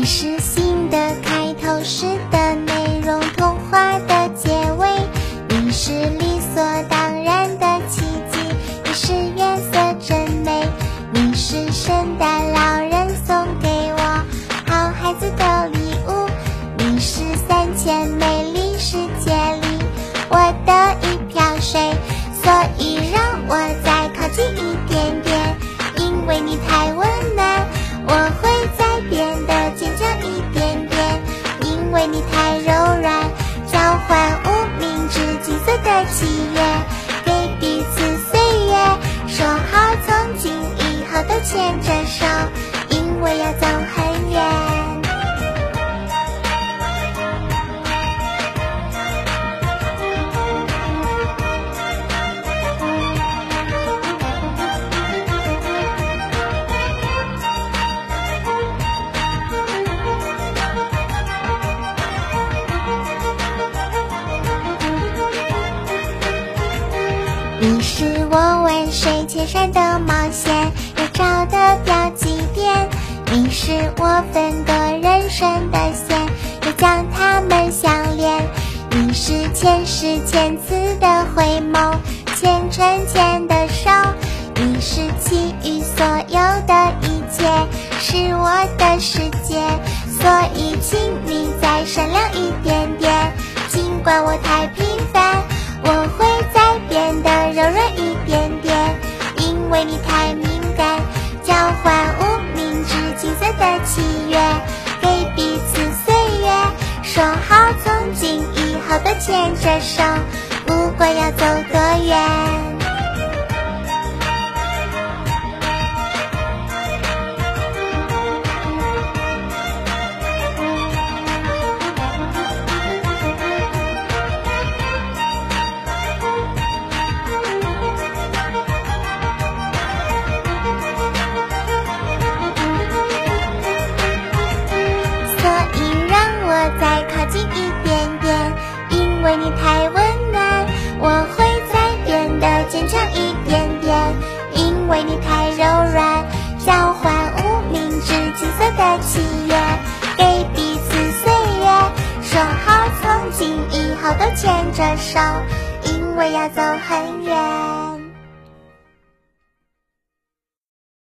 你是信的开头，诗的内容，童话的结尾。你是理所当牵着手，因为要走很远。你是我万水千山的冒险，找的标记点。你是我分割人生的线，又将它们相连。你是前世千次的回眸，牵成牵的手。你是其余所有的一切，是我的世界，所以请你再善良一点点。尽管我太平的手，不管要走多远。为你太温暖，我会再变得坚强一点点，因为你太柔软，交换无名指金色的契约，给彼此岁月，说好从今以后都牵着手，因为要走很远。